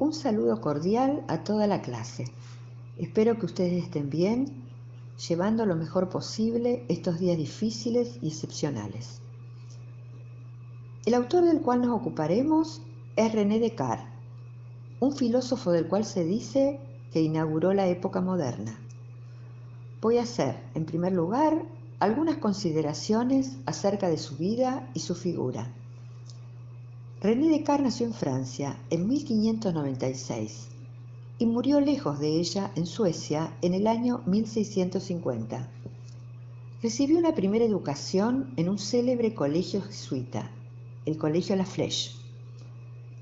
Un saludo cordial a toda la clase. Espero que ustedes estén bien, llevando lo mejor posible estos días difíciles y excepcionales. El autor del cual nos ocuparemos es René Descartes, un filósofo del cual se dice que inauguró la época moderna. Voy a hacer, en primer lugar, algunas consideraciones acerca de su vida y su figura. René Descartes nació en Francia en 1596 y murió lejos de ella en Suecia en el año 1650. Recibió una primera educación en un célebre colegio jesuita, el Colegio La Flèche.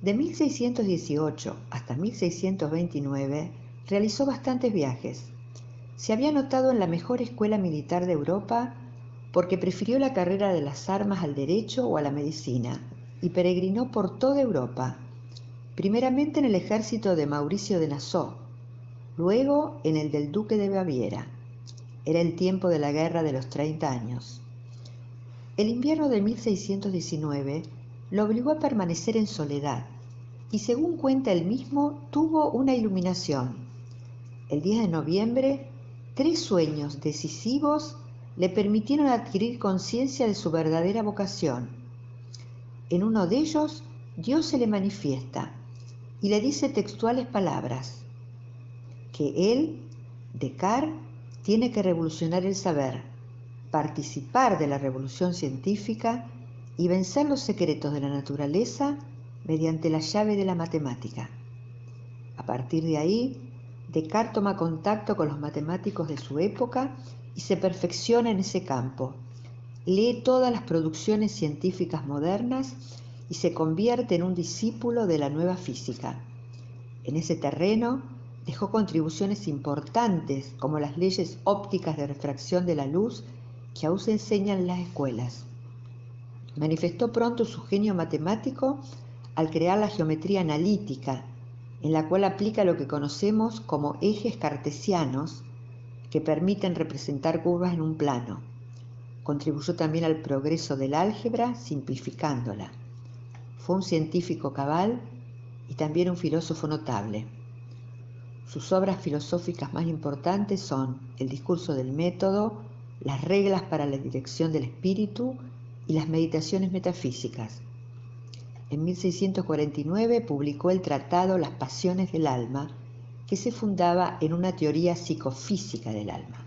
De 1618 hasta 1629 realizó bastantes viajes. Se había anotado en la mejor escuela militar de Europa porque prefirió la carrera de las armas al derecho o a la medicina y peregrinó por toda Europa, primeramente en el ejército de Mauricio de Nassau, luego en el del duque de Baviera. Era el tiempo de la guerra de los 30 años. El invierno de 1619 lo obligó a permanecer en soledad y según cuenta él mismo tuvo una iluminación el 10 de noviembre, tres sueños decisivos le permitieron adquirir conciencia de su verdadera vocación. En uno de ellos, Dios se le manifiesta y le dice textuales palabras, que él, Descartes, tiene que revolucionar el saber, participar de la revolución científica y vencer los secretos de la naturaleza mediante la llave de la matemática. A partir de ahí, Descartes toma contacto con los matemáticos de su época y se perfecciona en ese campo. Lee todas las producciones científicas modernas y se convierte en un discípulo de la nueva física. En ese terreno dejó contribuciones importantes como las leyes ópticas de refracción de la luz que aún se enseñan en las escuelas. Manifestó pronto su genio matemático al crear la geometría analítica en la cual aplica lo que conocemos como ejes cartesianos que permiten representar curvas en un plano. Contribuyó también al progreso del álgebra simplificándola. Fue un científico cabal y también un filósofo notable. Sus obras filosóficas más importantes son El discurso del método, Las reglas para la dirección del espíritu y las meditaciones metafísicas. En 1649 publicó el tratado Las Pasiones del Alma, que se fundaba en una teoría psicofísica del alma.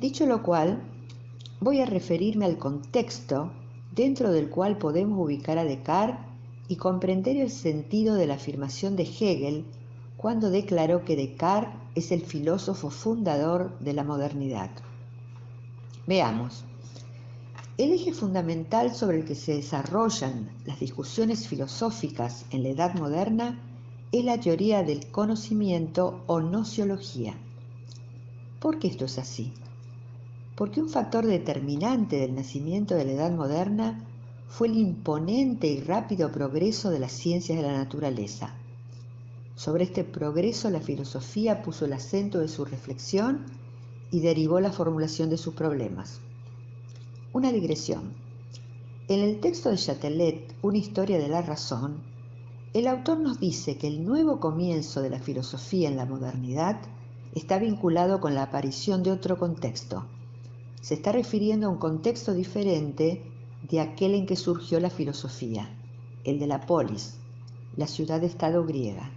Dicho lo cual, voy a referirme al contexto dentro del cual podemos ubicar a Descartes y comprender el sentido de la afirmación de Hegel cuando declaró que Descartes es el filósofo fundador de la modernidad. Veamos. El eje fundamental sobre el que se desarrollan las discusiones filosóficas en la Edad Moderna es la teoría del conocimiento o nociología. ¿Por qué esto es así? Porque un factor determinante del nacimiento de la Edad Moderna fue el imponente y rápido progreso de las ciencias de la naturaleza. Sobre este progreso la filosofía puso el acento de su reflexión y derivó la formulación de sus problemas. Una digresión. En el texto de Chatelet, Una historia de la razón, el autor nos dice que el nuevo comienzo de la filosofía en la modernidad está vinculado con la aparición de otro contexto. Se está refiriendo a un contexto diferente de aquel en que surgió la filosofía, el de la polis, la ciudad-estado griega.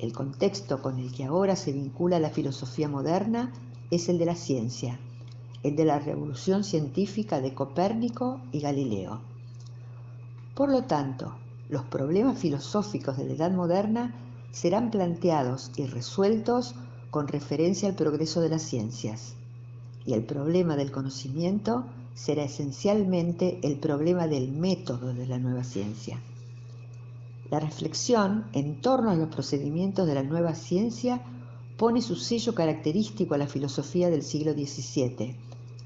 El contexto con el que ahora se vincula la filosofía moderna es el de la ciencia, el de la revolución científica de Copérnico y Galileo. Por lo tanto, los problemas filosóficos de la Edad Moderna serán planteados y resueltos con referencia al progreso de las ciencias, y el problema del conocimiento será esencialmente el problema del método de la nueva ciencia. La reflexión en torno a los procedimientos de la nueva ciencia pone su sello característico a la filosofía del siglo XVII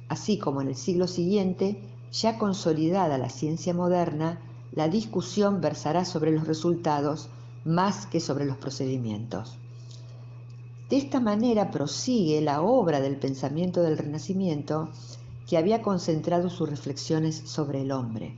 Así como en el siglo siguiente, ya consolidada la ciencia moderna, la discusión versará sobre los resultados más que sobre los procedimientos. De esta manera prosigue la obra del pensamiento del Renacimiento que había concentrado sus reflexiones sobre el hombre.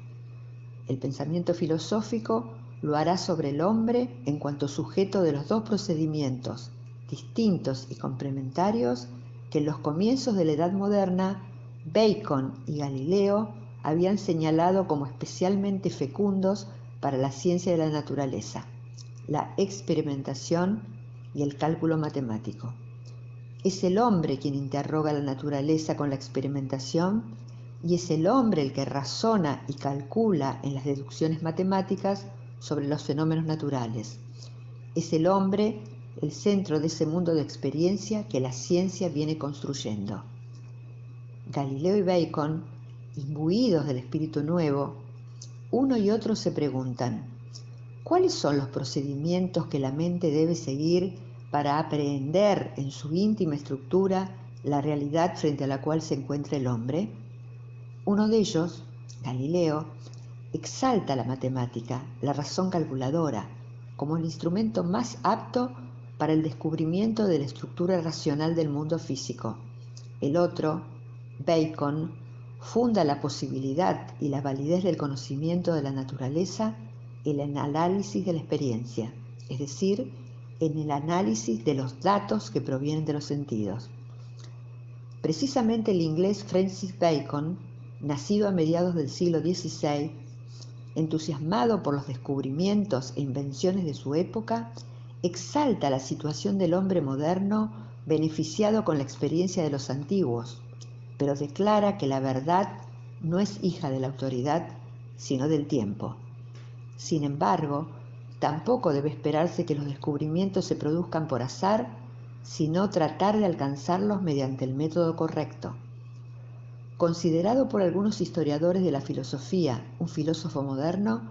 El pensamiento filosófico lo hará sobre el hombre en cuanto sujeto de los dos procedimientos, distintos y complementarios, que en los comienzos de la Edad Moderna Bacon y Galileo habían señalado como especialmente fecundos para la ciencia de la naturaleza, la experimentación y el cálculo matemático. Es el hombre quien interroga la naturaleza con la experimentación y es el hombre el que razona y calcula en las deducciones matemáticas sobre los fenómenos naturales. Es el hombre el centro de ese mundo de experiencia que la ciencia viene construyendo. Galileo y Bacon, imbuidos del espíritu nuevo, uno y otro se preguntan, ¿cuáles son los procedimientos que la mente debe seguir para aprehender en su íntima estructura la realidad frente a la cual se encuentra el hombre? Uno de ellos, Galileo, exalta la matemática, la razón calculadora, como el instrumento más apto para el descubrimiento de la estructura racional del mundo físico. El otro, Bacon, funda la posibilidad y la validez del conocimiento de la naturaleza en el análisis de la experiencia, es decir, en el análisis de los datos que provienen de los sentidos. Precisamente el inglés Francis Bacon, nacido a mediados del siglo XVI, entusiasmado por los descubrimientos e invenciones de su época, exalta la situación del hombre moderno beneficiado con la experiencia de los antiguos, pero declara que la verdad no es hija de la autoridad, sino del tiempo. Sin embargo, tampoco debe esperarse que los descubrimientos se produzcan por azar, sino tratar de alcanzarlos mediante el método correcto. Considerado por algunos historiadores de la filosofía un filósofo moderno,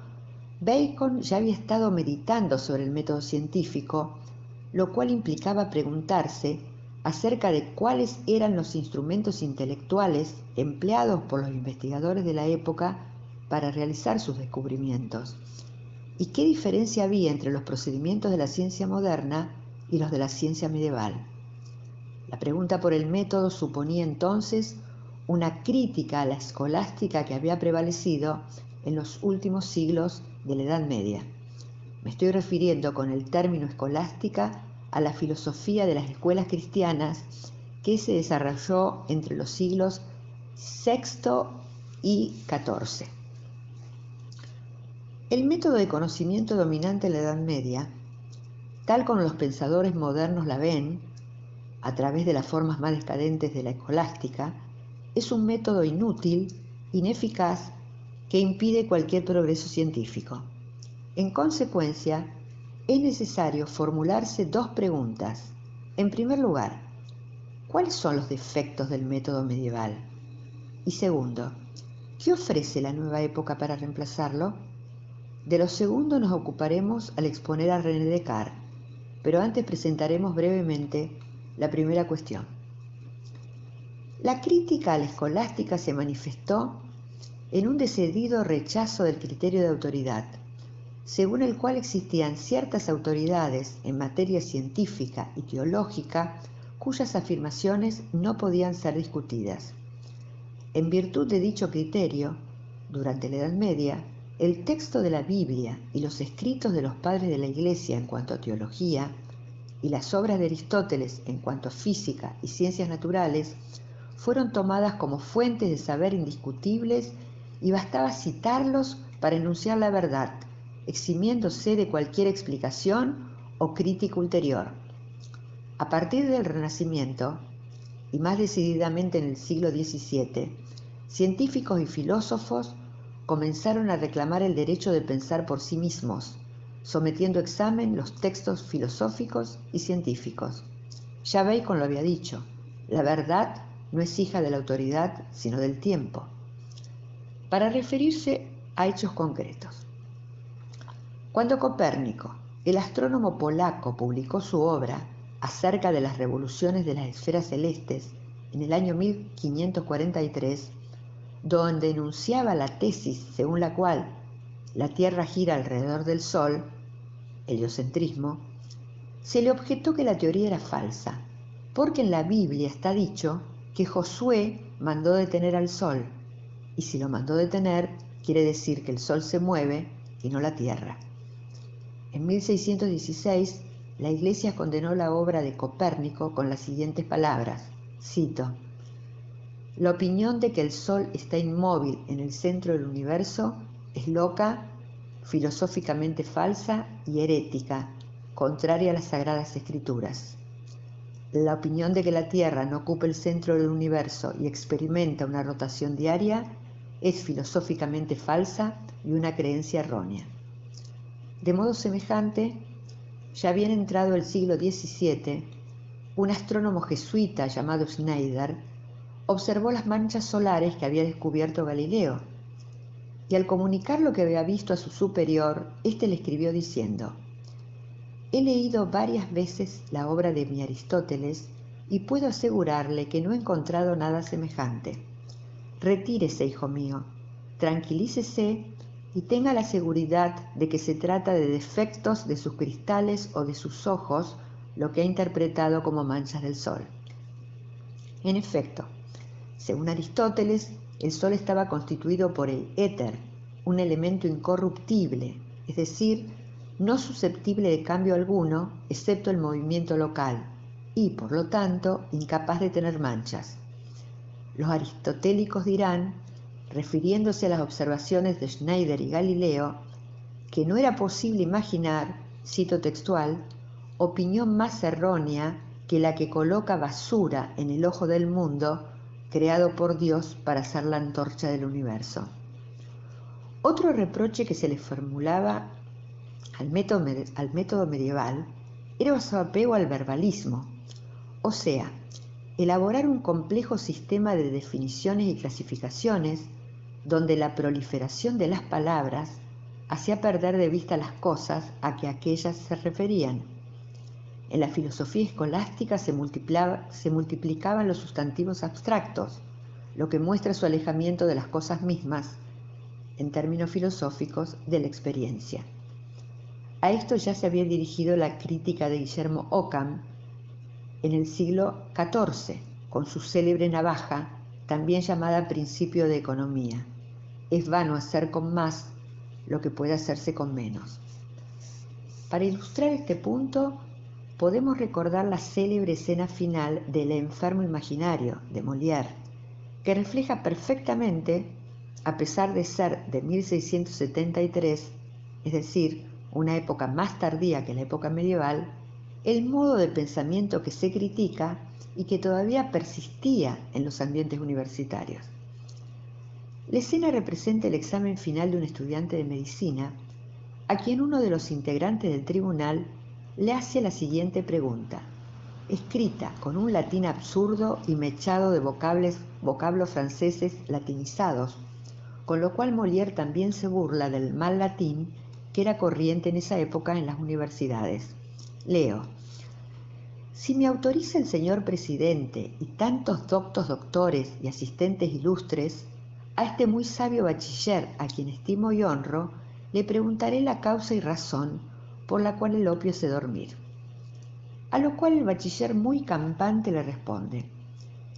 Bacon ya había estado meditando sobre el método científico, lo cual implicaba preguntarse acerca de cuáles eran los instrumentos intelectuales empleados por los investigadores de la época para realizar sus descubrimientos y qué diferencia había entre los procedimientos de la ciencia moderna y los de la ciencia medieval. La pregunta por el método suponía entonces una crítica a la escolástica que había prevalecido en los últimos siglos de la Edad Media. Me estoy refiriendo con el término escolástica a la filosofía de las escuelas cristianas que se desarrolló entre los siglos VI y XIV. El método de conocimiento dominante en la Edad Media, tal como los pensadores modernos la ven, a través de las formas más decadentes de la escolástica, es un método inútil, ineficaz que impide cualquier progreso científico. En consecuencia, es necesario formularse dos preguntas. En primer lugar, ¿cuáles son los defectos del método medieval? Y segundo, ¿qué ofrece la nueva época para reemplazarlo? De lo segundo nos ocuparemos al exponer a René Descartes, pero antes presentaremos brevemente la primera cuestión. La crítica a la escolástica se manifestó en un decidido rechazo del criterio de autoridad, según el cual existían ciertas autoridades en materia científica y teológica cuyas afirmaciones no podían ser discutidas. En virtud de dicho criterio, durante la Edad Media, el texto de la Biblia y los escritos de los padres de la Iglesia en cuanto a teología y las obras de Aristóteles en cuanto a física y ciencias naturales fueron tomadas como fuentes de saber indiscutibles y bastaba citarlos para enunciar la verdad, eximiéndose de cualquier explicación o crítica ulterior. A partir del Renacimiento, y más decididamente en el siglo XVII, científicos y filósofos comenzaron a reclamar el derecho de pensar por sí mismos, sometiendo a examen los textos filosóficos y científicos. Ya Bacon lo había dicho, la verdad no es hija de la autoridad, sino del tiempo para referirse a hechos concretos. Cuando Copérnico, el astrónomo polaco, publicó su obra acerca de las revoluciones de las esferas celestes en el año 1543, donde enunciaba la tesis según la cual la Tierra gira alrededor del Sol, heliocentrismo, se le objetó que la teoría era falsa, porque en la Biblia está dicho que Josué mandó detener al Sol y si lo mandó detener, quiere decir que el Sol se mueve y no la Tierra. En 1616, la Iglesia condenó la obra de Copérnico con las siguientes palabras, cito, La opinión de que el Sol está inmóvil en el centro del universo es loca, filosóficamente falsa y herética, contraria a las sagradas escrituras. La opinión de que la Tierra no ocupa el centro del universo y experimenta una rotación diaria es filosóficamente falsa y una creencia errónea. De modo semejante, ya había entrado el siglo XVII, un astrónomo jesuita llamado Schneider observó las manchas solares que había descubierto Galileo, y al comunicar lo que había visto a su superior, éste le escribió diciendo, He leído varias veces la obra de mi Aristóteles y puedo asegurarle que no he encontrado nada semejante. Retírese, hijo mío, tranquilícese y tenga la seguridad de que se trata de defectos de sus cristales o de sus ojos, lo que ha interpretado como manchas del sol. En efecto, según Aristóteles, el sol estaba constituido por el éter, un elemento incorruptible, es decir, no susceptible de cambio alguno, excepto el movimiento local, y por lo tanto incapaz de tener manchas. Los aristotélicos dirán refiriéndose a las observaciones de Schneider y Galileo, que no era posible imaginar, cito textual, opinión más errónea que la que coloca basura en el ojo del mundo creado por Dios para ser la antorcha del universo. Otro reproche que se le formulaba al método, al método medieval era su apego al verbalismo, o sea, elaborar un complejo sistema de definiciones y clasificaciones donde la proliferación de las palabras hacía perder de vista las cosas a que aquellas se referían. En la filosofía escolástica se, multiplicaban los sustantivos abstractos, lo que muestra su alejamiento de las cosas mismas, en términos filosóficos, de la experiencia. A esto ya se había dirigido la crítica de Guillermo Ockham en el siglo XIV, con su célebre navaja, también llamada principio de economía es vano hacer con más lo que puede hacerse con menos. Para ilustrar este punto, podemos recordar la célebre escena final del enfermo imaginario de Molière, que refleja perfectamente, a pesar de ser de 1673, es decir, una época más tardía que la época medieval, el modo de pensamiento que se critica y que todavía persistía en los ambientes universitarios. La escena representa el examen final de un estudiante de medicina a quien uno de los integrantes del tribunal le hace la siguiente pregunta, escrita con un latín absurdo y mechado de vocables, vocablos franceses latinizados, con lo cual Molière también se burla del mal latín que era corriente en esa época en las universidades. Leo. Si me autoriza el señor presidente y tantos doctos doctores y asistentes ilustres, a este muy sabio bachiller, a quien estimo y honro, le preguntaré la causa y razón por la cual el opio hace dormir. A lo cual el bachiller muy campante le responde,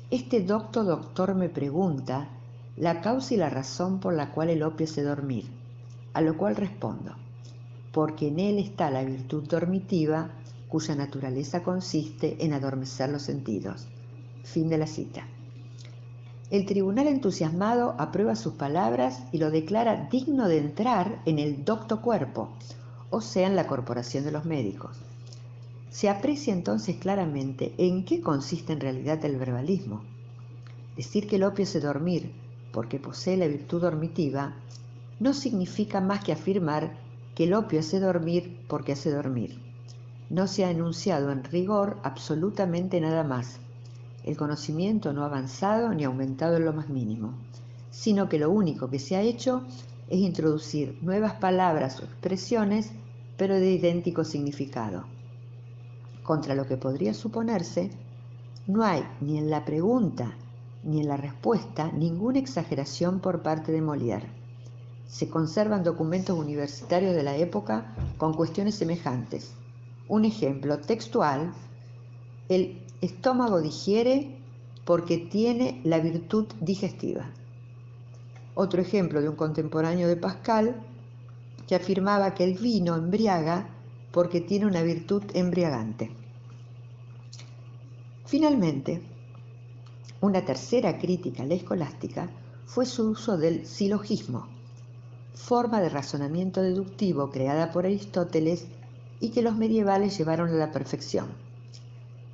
este docto doctor me pregunta la causa y la razón por la cual el opio hace dormir, a lo cual respondo, porque en él está la virtud dormitiva cuya naturaleza consiste en adormecer los sentidos. Fin de la cita. El tribunal entusiasmado aprueba sus palabras y lo declara digno de entrar en el docto cuerpo, o sea, en la corporación de los médicos. Se aprecia entonces claramente en qué consiste en realidad el verbalismo. Decir que el opio hace dormir porque posee la virtud dormitiva no significa más que afirmar que el opio hace dormir porque hace dormir. No se ha enunciado en rigor absolutamente nada más el conocimiento no ha avanzado ni aumentado en lo más mínimo, sino que lo único que se ha hecho es introducir nuevas palabras o expresiones, pero de idéntico significado. Contra lo que podría suponerse, no hay ni en la pregunta ni en la respuesta ninguna exageración por parte de Molière. Se conservan documentos universitarios de la época con cuestiones semejantes. Un ejemplo textual, el estómago digiere porque tiene la virtud digestiva. Otro ejemplo de un contemporáneo de Pascal que afirmaba que el vino embriaga porque tiene una virtud embriagante. Finalmente, una tercera crítica a la escolástica fue su uso del silogismo, forma de razonamiento deductivo creada por Aristóteles y que los medievales llevaron a la perfección.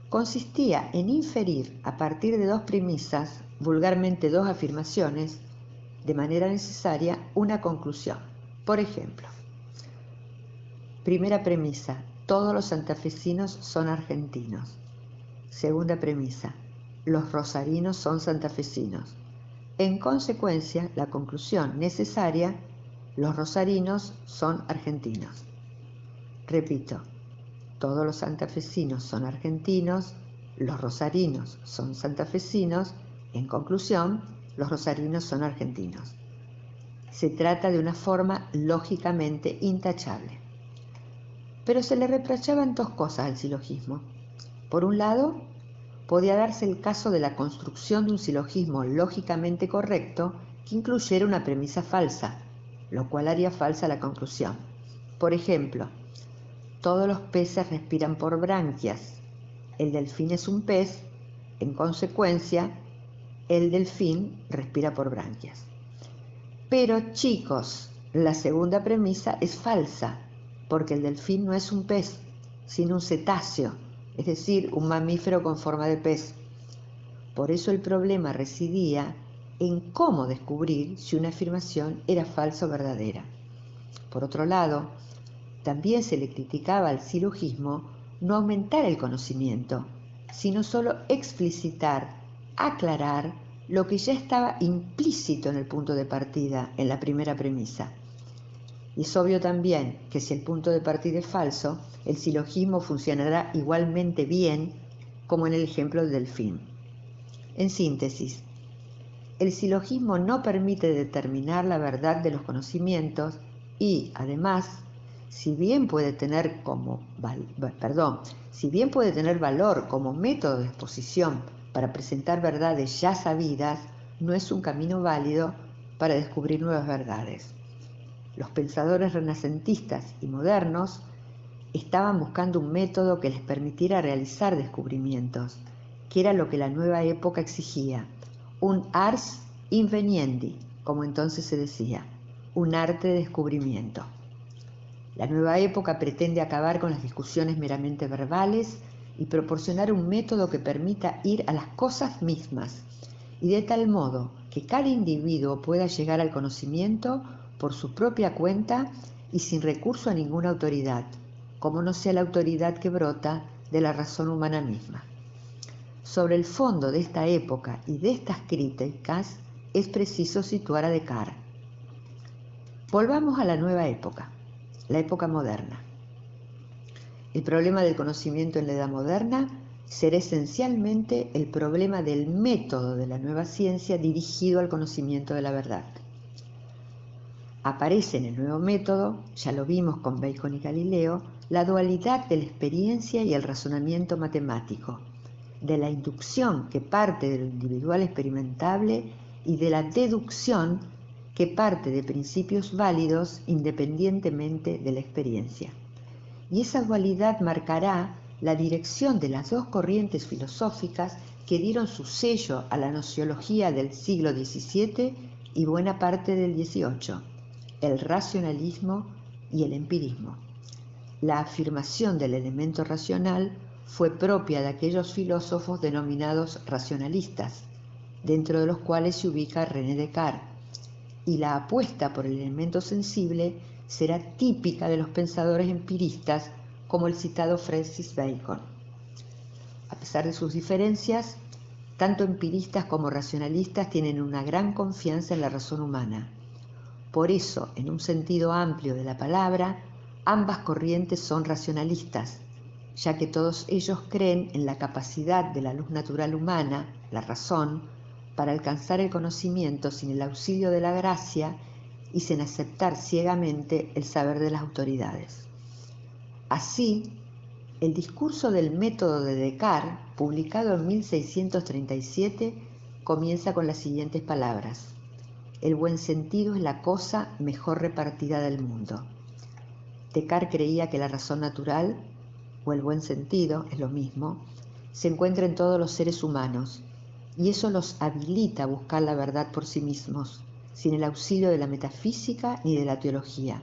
Consistía en inferir a partir de dos premisas, vulgarmente dos afirmaciones, de manera necesaria una conclusión. Por ejemplo, primera premisa, todos los santafesinos son argentinos. Segunda premisa, los rosarinos son santafesinos. En consecuencia, la conclusión necesaria, los rosarinos son argentinos. Repito, todos los santafesinos son argentinos, los rosarinos son santafesinos, en conclusión, los rosarinos son argentinos. Se trata de una forma lógicamente intachable. Pero se le reprochaban dos cosas al silogismo. Por un lado, podía darse el caso de la construcción de un silogismo lógicamente correcto que incluyera una premisa falsa, lo cual haría falsa la conclusión. Por ejemplo, todos los peces respiran por branquias. El delfín es un pez, en consecuencia, el delfín respira por branquias. Pero chicos, la segunda premisa es falsa, porque el delfín no es un pez, sino un cetáceo, es decir, un mamífero con forma de pez. Por eso el problema residía en cómo descubrir si una afirmación era falsa o verdadera. Por otro lado, también se le criticaba al silogismo no aumentar el conocimiento, sino solo explicitar aclarar lo que ya estaba implícito en el punto de partida, en la primera premisa. Y es obvio también que si el punto de partida es falso, el silogismo funcionará igualmente bien como en el ejemplo del delfín. En síntesis, el silogismo no permite determinar la verdad de los conocimientos y, además, si bien puede tener como perdón, si bien puede tener valor como método de exposición para presentar verdades ya sabidas no es un camino válido para descubrir nuevas verdades. Los pensadores renacentistas y modernos estaban buscando un método que les permitiera realizar descubrimientos, que era lo que la nueva época exigía, un ars inveniendi, como entonces se decía, un arte de descubrimiento. La nueva época pretende acabar con las discusiones meramente verbales y proporcionar un método que permita ir a las cosas mismas y de tal modo que cada individuo pueda llegar al conocimiento por su propia cuenta y sin recurso a ninguna autoridad, como no sea la autoridad que brota de la razón humana misma. Sobre el fondo de esta época y de estas críticas es preciso situar a Descartes. Volvamos a la nueva época, la época moderna. El problema del conocimiento en la edad moderna será esencialmente el problema del método de la nueva ciencia dirigido al conocimiento de la verdad. Aparece en el nuevo método, ya lo vimos con Bacon y Galileo, la dualidad de la experiencia y el razonamiento matemático, de la inducción que parte de lo individual experimentable y de la deducción que parte de principios válidos independientemente de la experiencia y esa dualidad marcará la dirección de las dos corrientes filosóficas que dieron su sello a la nociología del siglo XVII y buena parte del XVIII, el racionalismo y el empirismo. La afirmación del elemento racional fue propia de aquellos filósofos denominados racionalistas, dentro de los cuales se ubica René Descartes, y la apuesta por el elemento sensible será típica de los pensadores empiristas como el citado Francis Bacon. A pesar de sus diferencias, tanto empiristas como racionalistas tienen una gran confianza en la razón humana. Por eso, en un sentido amplio de la palabra, ambas corrientes son racionalistas, ya que todos ellos creen en la capacidad de la luz natural humana, la razón, para alcanzar el conocimiento sin el auxilio de la gracia y sin aceptar ciegamente el saber de las autoridades. Así, el discurso del método de Descartes, publicado en 1637, comienza con las siguientes palabras. El buen sentido es la cosa mejor repartida del mundo. Descartes creía que la razón natural, o el buen sentido, es lo mismo, se encuentra en todos los seres humanos, y eso los habilita a buscar la verdad por sí mismos, sin el auxilio de la metafísica ni de la teología.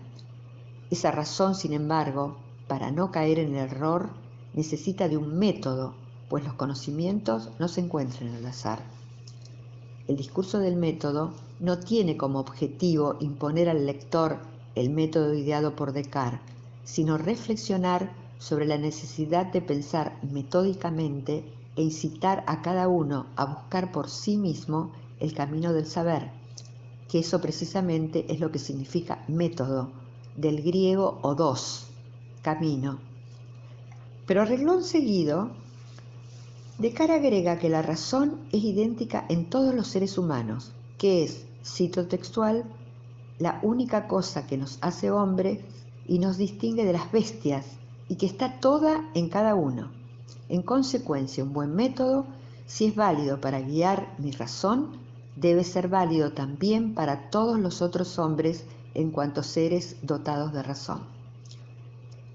Esa razón, sin embargo, para no caer en el error, necesita de un método, pues los conocimientos no se encuentran en el azar. El discurso del método no tiene como objetivo imponer al lector el método ideado por Descartes, sino reflexionar sobre la necesidad de pensar metódicamente e incitar a cada uno a buscar por sí mismo el camino del saber, que eso precisamente es lo que significa método, del griego odos, camino. Pero arreglón seguido, Descartes agrega que la razón es idéntica en todos los seres humanos, que es, cito textual, la única cosa que nos hace hombres y nos distingue de las bestias y que está toda en cada uno. En consecuencia, un buen método, si es válido para guiar mi razón, debe ser válido también para todos los otros hombres en cuanto seres dotados de razón.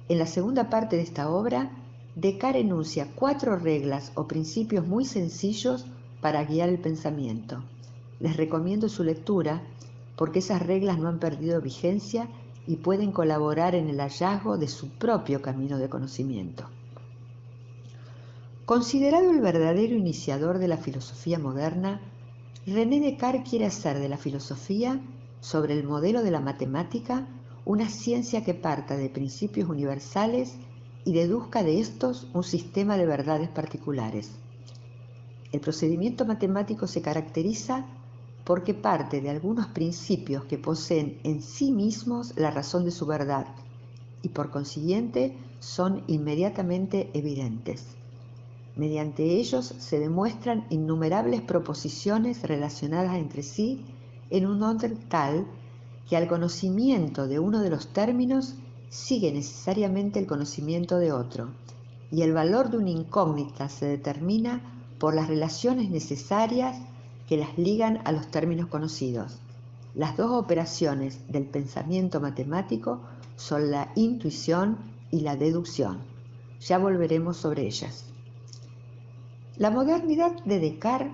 En la segunda parte de esta obra, Descartes enuncia cuatro reglas o principios muy sencillos para guiar el pensamiento. Les recomiendo su lectura porque esas reglas no han perdido vigencia y pueden colaborar en el hallazgo de su propio camino de conocimiento. Considerado el verdadero iniciador de la filosofía moderna, René Descartes quiere hacer de la filosofía, sobre el modelo de la matemática, una ciencia que parta de principios universales y deduzca de estos un sistema de verdades particulares. El procedimiento matemático se caracteriza porque parte de algunos principios que poseen en sí mismos la razón de su verdad y por consiguiente son inmediatamente evidentes. Mediante ellos se demuestran innumerables proposiciones relacionadas entre sí en un orden tal que al conocimiento de uno de los términos sigue necesariamente el conocimiento de otro, y el valor de una incógnita se determina por las relaciones necesarias que las ligan a los términos conocidos. Las dos operaciones del pensamiento matemático son la intuición y la deducción. Ya volveremos sobre ellas. La modernidad de Descartes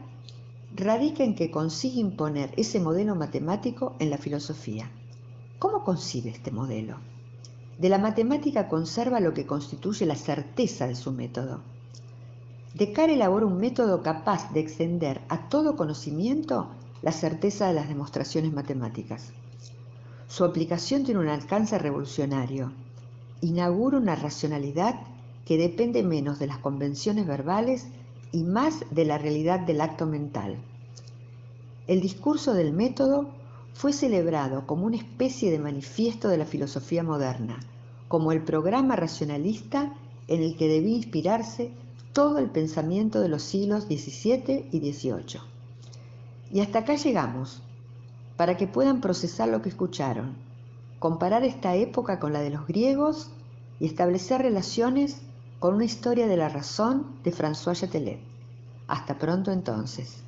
radica en que consigue imponer ese modelo matemático en la filosofía. ¿Cómo concibe este modelo? De la matemática conserva lo que constituye la certeza de su método, Descartes elabora un método capaz de extender a todo conocimiento la certeza de las demostraciones matemáticas. Su aplicación tiene un alcance revolucionario. Inaugura una racionalidad que depende menos de las convenciones verbales y más de la realidad del acto mental. El discurso del método fue celebrado como una especie de manifiesto de la filosofía moderna, como el programa racionalista en el que debía inspirarse todo el pensamiento de los siglos XVII y XVIII. Y hasta acá llegamos, para que puedan procesar lo que escucharon, comparar esta época con la de los griegos y establecer relaciones con una historia de la razón de François Chatelet. Hasta pronto entonces.